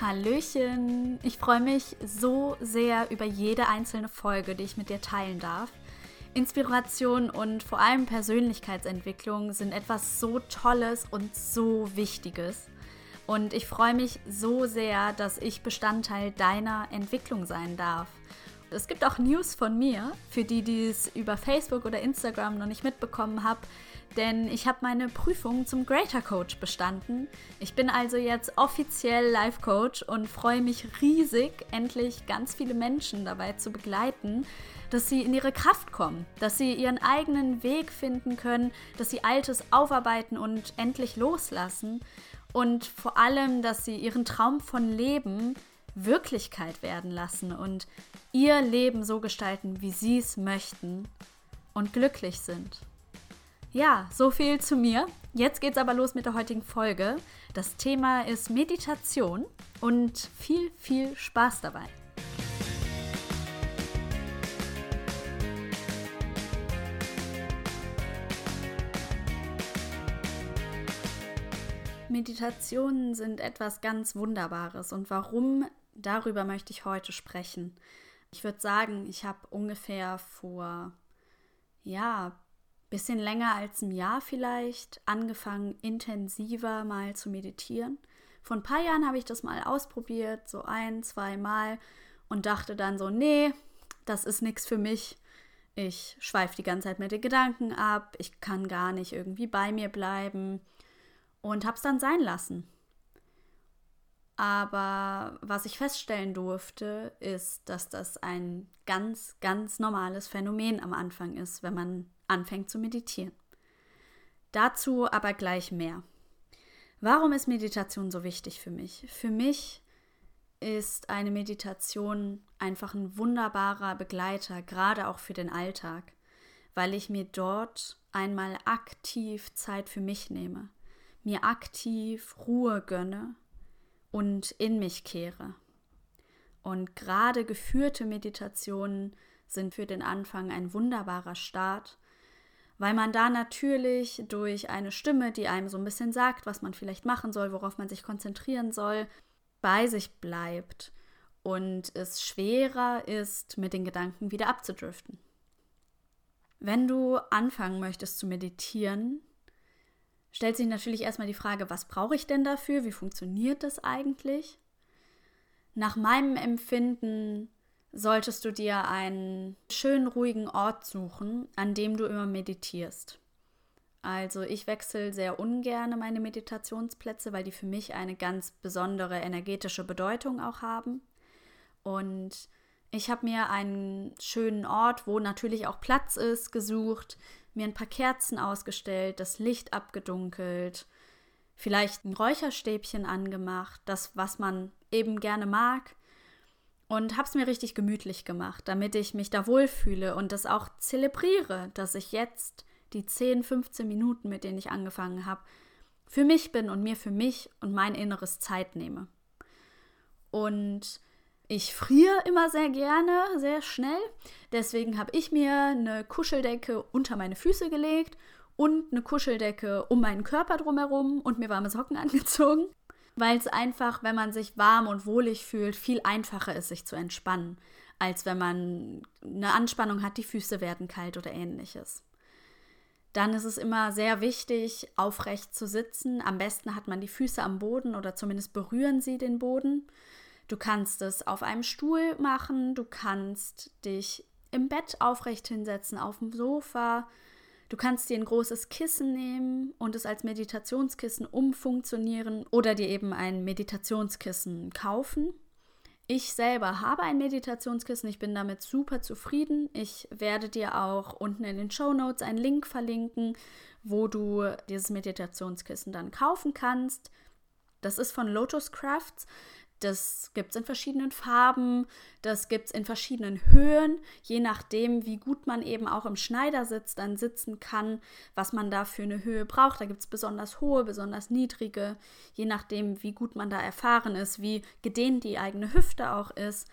Hallöchen! Ich freue mich so sehr über jede einzelne Folge, die ich mit dir teilen darf. Inspiration und vor allem Persönlichkeitsentwicklung sind etwas so Tolles und so Wichtiges. Und ich freue mich so sehr, dass ich Bestandteil deiner Entwicklung sein darf. Es gibt auch News von mir, für die, die es über Facebook oder Instagram noch nicht mitbekommen haben, denn ich habe meine Prüfung zum Greater Coach bestanden. Ich bin also jetzt offiziell Life Coach und freue mich riesig, endlich ganz viele Menschen dabei zu begleiten, dass sie in ihre Kraft kommen, dass sie ihren eigenen Weg finden können, dass sie Altes aufarbeiten und endlich loslassen und vor allem, dass sie ihren Traum von Leben Wirklichkeit werden lassen und ihr Leben so gestalten, wie sie es möchten und glücklich sind. Ja, so viel zu mir. Jetzt geht's aber los mit der heutigen Folge. Das Thema ist Meditation und viel, viel Spaß dabei. Meditationen sind etwas ganz Wunderbares und warum, darüber möchte ich heute sprechen. Ich würde sagen, ich habe ungefähr vor, ja, bisschen länger als ein Jahr vielleicht angefangen, intensiver mal zu meditieren. Vor ein paar Jahren habe ich das mal ausprobiert, so ein, zwei Mal und dachte dann so, nee, das ist nichts für mich. Ich schweife die ganze Zeit mit den Gedanken ab, ich kann gar nicht irgendwie bei mir bleiben und habe es dann sein lassen. Aber was ich feststellen durfte, ist, dass das ein ganz, ganz normales Phänomen am Anfang ist, wenn man anfängt zu meditieren. Dazu aber gleich mehr. Warum ist Meditation so wichtig für mich? Für mich ist eine Meditation einfach ein wunderbarer Begleiter, gerade auch für den Alltag, weil ich mir dort einmal aktiv Zeit für mich nehme, mir aktiv Ruhe gönne und in mich kehre. Und gerade geführte Meditationen sind für den Anfang ein wunderbarer Start, weil man da natürlich durch eine Stimme, die einem so ein bisschen sagt, was man vielleicht machen soll, worauf man sich konzentrieren soll, bei sich bleibt und es schwerer ist, mit den Gedanken wieder abzudriften. Wenn du anfangen möchtest zu meditieren, stellt sich natürlich erstmal die Frage, was brauche ich denn dafür? Wie funktioniert das eigentlich? Nach meinem Empfinden solltest du dir einen schönen, ruhigen Ort suchen, an dem du immer meditierst. Also ich wechsle sehr ungern meine Meditationsplätze, weil die für mich eine ganz besondere energetische Bedeutung auch haben. Und ich habe mir einen schönen Ort, wo natürlich auch Platz ist, gesucht, mir ein paar Kerzen ausgestellt, das Licht abgedunkelt, vielleicht ein Räucherstäbchen angemacht, das, was man eben gerne mag und habe es mir richtig gemütlich gemacht, damit ich mich da wohlfühle und das auch zelebriere, dass ich jetzt die 10, 15 Minuten, mit denen ich angefangen habe, für mich bin und mir für mich und mein Inneres Zeit nehme. Und ich friere immer sehr gerne, sehr schnell. Deswegen habe ich mir eine Kuscheldecke unter meine Füße gelegt und eine Kuscheldecke um meinen Körper drumherum und mir warme Socken angezogen weil es einfach, wenn man sich warm und wohlig fühlt, viel einfacher ist, sich zu entspannen, als wenn man eine Anspannung hat, die Füße werden kalt oder ähnliches. Dann ist es immer sehr wichtig, aufrecht zu sitzen. Am besten hat man die Füße am Boden oder zumindest berühren sie den Boden. Du kannst es auf einem Stuhl machen, du kannst dich im Bett aufrecht hinsetzen, auf dem Sofa, Du kannst dir ein großes Kissen nehmen und es als Meditationskissen umfunktionieren oder dir eben ein Meditationskissen kaufen. Ich selber habe ein Meditationskissen, ich bin damit super zufrieden. Ich werde dir auch unten in den Show Notes einen Link verlinken, wo du dieses Meditationskissen dann kaufen kannst. Das ist von Lotus Crafts. Das gibt es in verschiedenen Farben, das gibt es in verschiedenen Höhen, je nachdem, wie gut man eben auch im Schneidersitz dann sitzen kann, was man da für eine Höhe braucht. Da gibt es besonders hohe, besonders niedrige, je nachdem, wie gut man da erfahren ist, wie gedehnt die eigene Hüfte auch ist,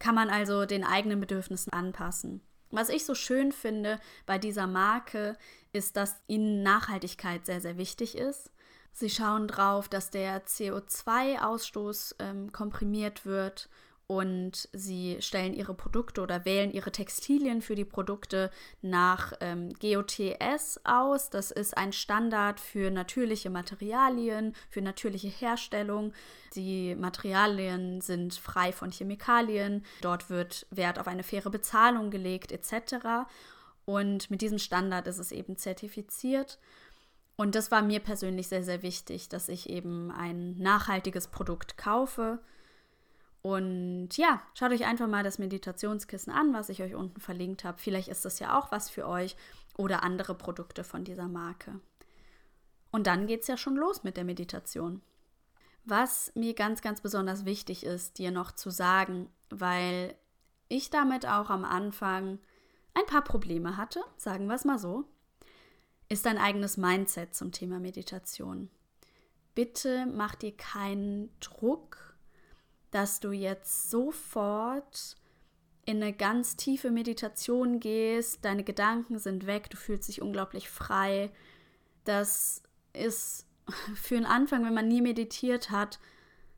kann man also den eigenen Bedürfnissen anpassen. Was ich so schön finde bei dieser Marke, ist, dass ihnen Nachhaltigkeit sehr, sehr wichtig ist. Sie schauen drauf, dass der CO2-Ausstoß ähm, komprimiert wird und sie stellen ihre Produkte oder wählen ihre Textilien für die Produkte nach ähm, GOTS aus. Das ist ein Standard für natürliche Materialien, für natürliche Herstellung. Die Materialien sind frei von Chemikalien. Dort wird Wert auf eine faire Bezahlung gelegt etc. Und mit diesem Standard ist es eben zertifiziert. Und das war mir persönlich sehr, sehr wichtig, dass ich eben ein nachhaltiges Produkt kaufe und ja, schaut euch einfach mal das Meditationskissen an, was ich euch unten verlinkt habe. Vielleicht ist das ja auch was für euch oder andere Produkte von dieser Marke. Und dann geht es ja schon los mit der Meditation. Was mir ganz, ganz besonders wichtig ist, dir noch zu sagen, weil ich damit auch am Anfang ein paar Probleme hatte, sagen wir es mal so, ist dein eigenes Mindset zum Thema Meditation. Bitte mach dir keinen Druck dass du jetzt sofort in eine ganz tiefe Meditation gehst, deine Gedanken sind weg, du fühlst dich unglaublich frei. Das ist für den Anfang, wenn man nie meditiert hat,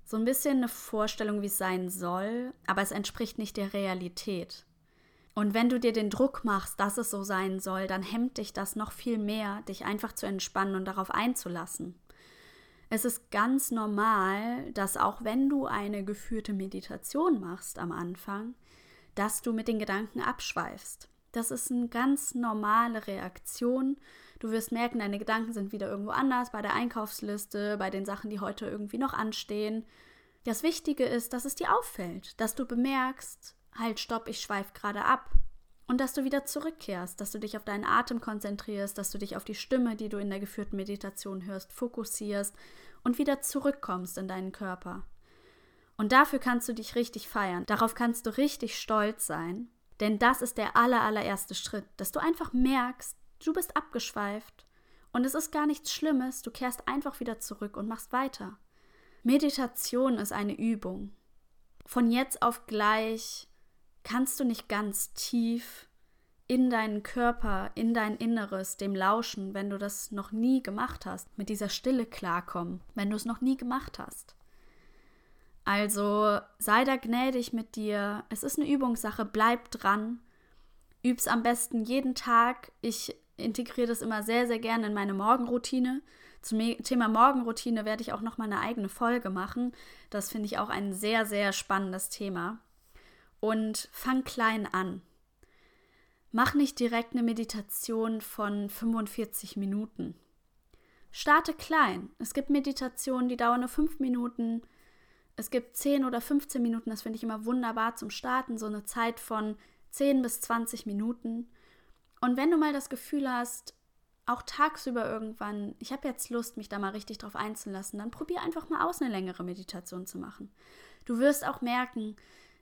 so ein bisschen eine Vorstellung, wie es sein soll, aber es entspricht nicht der Realität. Und wenn du dir den Druck machst, dass es so sein soll, dann hemmt dich das noch viel mehr, dich einfach zu entspannen und darauf einzulassen. Es ist ganz normal, dass auch wenn du eine geführte Meditation machst am Anfang, dass du mit den Gedanken abschweifst. Das ist eine ganz normale Reaktion. Du wirst merken, deine Gedanken sind wieder irgendwo anders, bei der Einkaufsliste, bei den Sachen, die heute irgendwie noch anstehen. Das Wichtige ist, dass es dir auffällt, dass du bemerkst, halt, stopp, ich schweife gerade ab. Und dass du wieder zurückkehrst, dass du dich auf deinen Atem konzentrierst, dass du dich auf die Stimme, die du in der geführten Meditation hörst, fokussierst und wieder zurückkommst in deinen Körper. Und dafür kannst du dich richtig feiern. Darauf kannst du richtig stolz sein. Denn das ist der aller, allererste Schritt, dass du einfach merkst, du bist abgeschweift. Und es ist gar nichts Schlimmes, du kehrst einfach wieder zurück und machst weiter. Meditation ist eine Übung. Von jetzt auf gleich kannst du nicht ganz tief in deinen Körper, in dein Inneres, dem Lauschen, wenn du das noch nie gemacht hast, mit dieser Stille klarkommen, wenn du es noch nie gemacht hast. Also sei da gnädig mit dir. Es ist eine Übungssache, bleib dran. Üb's am besten jeden Tag. Ich integriere das immer sehr, sehr gerne in meine Morgenroutine. Zum Thema Morgenroutine werde ich auch noch mal eine eigene Folge machen. Das finde ich auch ein sehr, sehr spannendes Thema und fang klein an. Mach nicht direkt eine Meditation von 45 Minuten. Starte klein. Es gibt Meditationen, die dauern nur 5 Minuten. Es gibt 10 oder 15 Minuten, das finde ich immer wunderbar zum Starten, so eine Zeit von 10 bis 20 Minuten. Und wenn du mal das Gefühl hast, auch tagsüber irgendwann, ich habe jetzt Lust, mich da mal richtig drauf einzulassen, dann probier einfach mal aus, eine längere Meditation zu machen. Du wirst auch merken,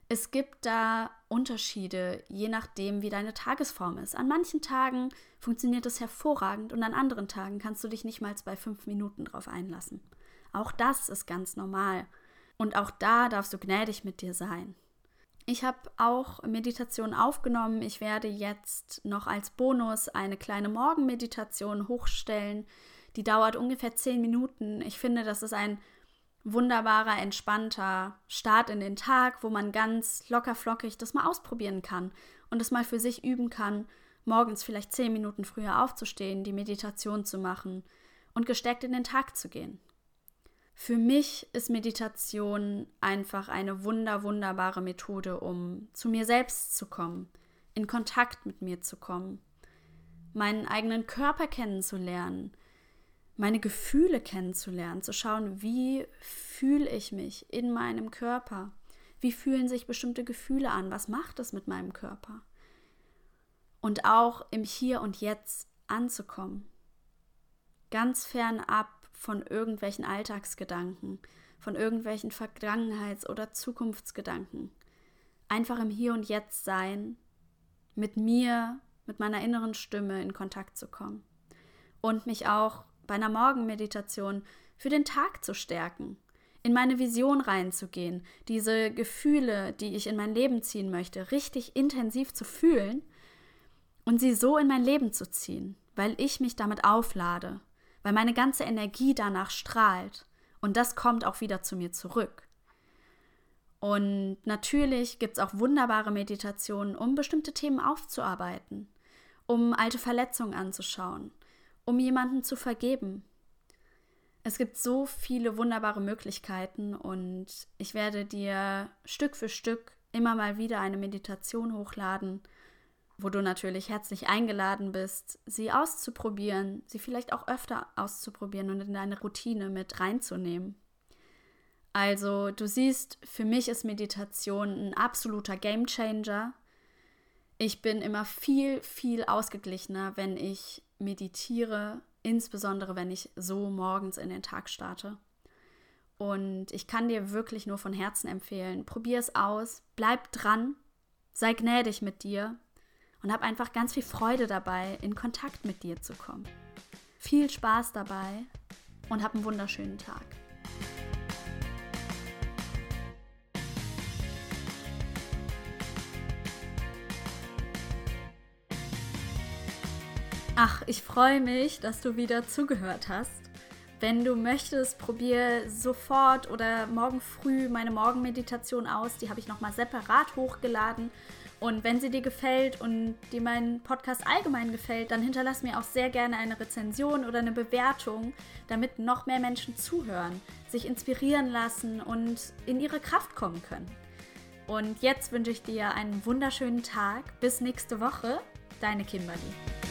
es gibt da Unterschiede, je nachdem, wie deine Tagesform ist. An manchen Tagen funktioniert es hervorragend und an anderen Tagen kannst du dich nicht mal bei fünf Minuten drauf einlassen. Auch das ist ganz normal. Und auch da darfst du gnädig mit dir sein. Ich habe auch Meditation aufgenommen. Ich werde jetzt noch als Bonus eine kleine Morgenmeditation hochstellen. Die dauert ungefähr zehn Minuten. Ich finde, das ist ein wunderbarer, entspannter Start in den Tag, wo man ganz locker flockig das mal ausprobieren kann und es mal für sich üben kann, morgens vielleicht zehn Minuten früher aufzustehen, die Meditation zu machen und gestärkt in den Tag zu gehen. Für mich ist Meditation einfach eine wunder, wunderbare Methode, um zu mir selbst zu kommen, in Kontakt mit mir zu kommen, meinen eigenen Körper kennenzulernen, meine Gefühle kennenzulernen, zu schauen, wie fühle ich mich in meinem Körper? Wie fühlen sich bestimmte Gefühle an? Was macht es mit meinem Körper? Und auch im Hier und Jetzt anzukommen. Ganz fernab von irgendwelchen Alltagsgedanken, von irgendwelchen Vergangenheits- oder Zukunftsgedanken. Einfach im Hier und Jetzt sein, mit mir, mit meiner inneren Stimme in Kontakt zu kommen. Und mich auch bei einer Morgenmeditation für den Tag zu stärken, in meine Vision reinzugehen, diese Gefühle, die ich in mein Leben ziehen möchte, richtig intensiv zu fühlen und sie so in mein Leben zu ziehen, weil ich mich damit auflade, weil meine ganze Energie danach strahlt. Und das kommt auch wieder zu mir zurück. Und natürlich gibt es auch wunderbare Meditationen, um bestimmte Themen aufzuarbeiten, um alte Verletzungen anzuschauen, um jemanden zu vergeben. Es gibt so viele wunderbare Möglichkeiten und ich werde dir Stück für Stück immer mal wieder eine Meditation hochladen, wo du natürlich herzlich eingeladen bist, sie auszuprobieren, sie vielleicht auch öfter auszuprobieren und in deine Routine mit reinzunehmen. Also, du siehst, für mich ist Meditation ein absoluter Gamechanger. Ich bin immer viel, viel ausgeglichener, wenn ich meditiere, insbesondere wenn ich so morgens in den Tag starte. Und ich kann dir wirklich nur von Herzen empfehlen, probier es aus, bleib dran, sei gnädig mit dir und hab einfach ganz viel Freude dabei, in Kontakt mit dir zu kommen. Viel Spaß dabei und hab einen wunderschönen Tag. Ach, ich freue mich, dass du wieder zugehört hast. Wenn du möchtest, probier sofort oder morgen früh meine Morgenmeditation aus. Die habe ich nochmal separat hochgeladen. Und wenn sie dir gefällt und dir mein Podcast allgemein gefällt, dann hinterlass mir auch sehr gerne eine Rezension oder eine Bewertung, damit noch mehr Menschen zuhören, sich inspirieren lassen und in ihre Kraft kommen können. Und jetzt wünsche ich dir einen wunderschönen Tag. Bis nächste Woche. Deine Kimberly.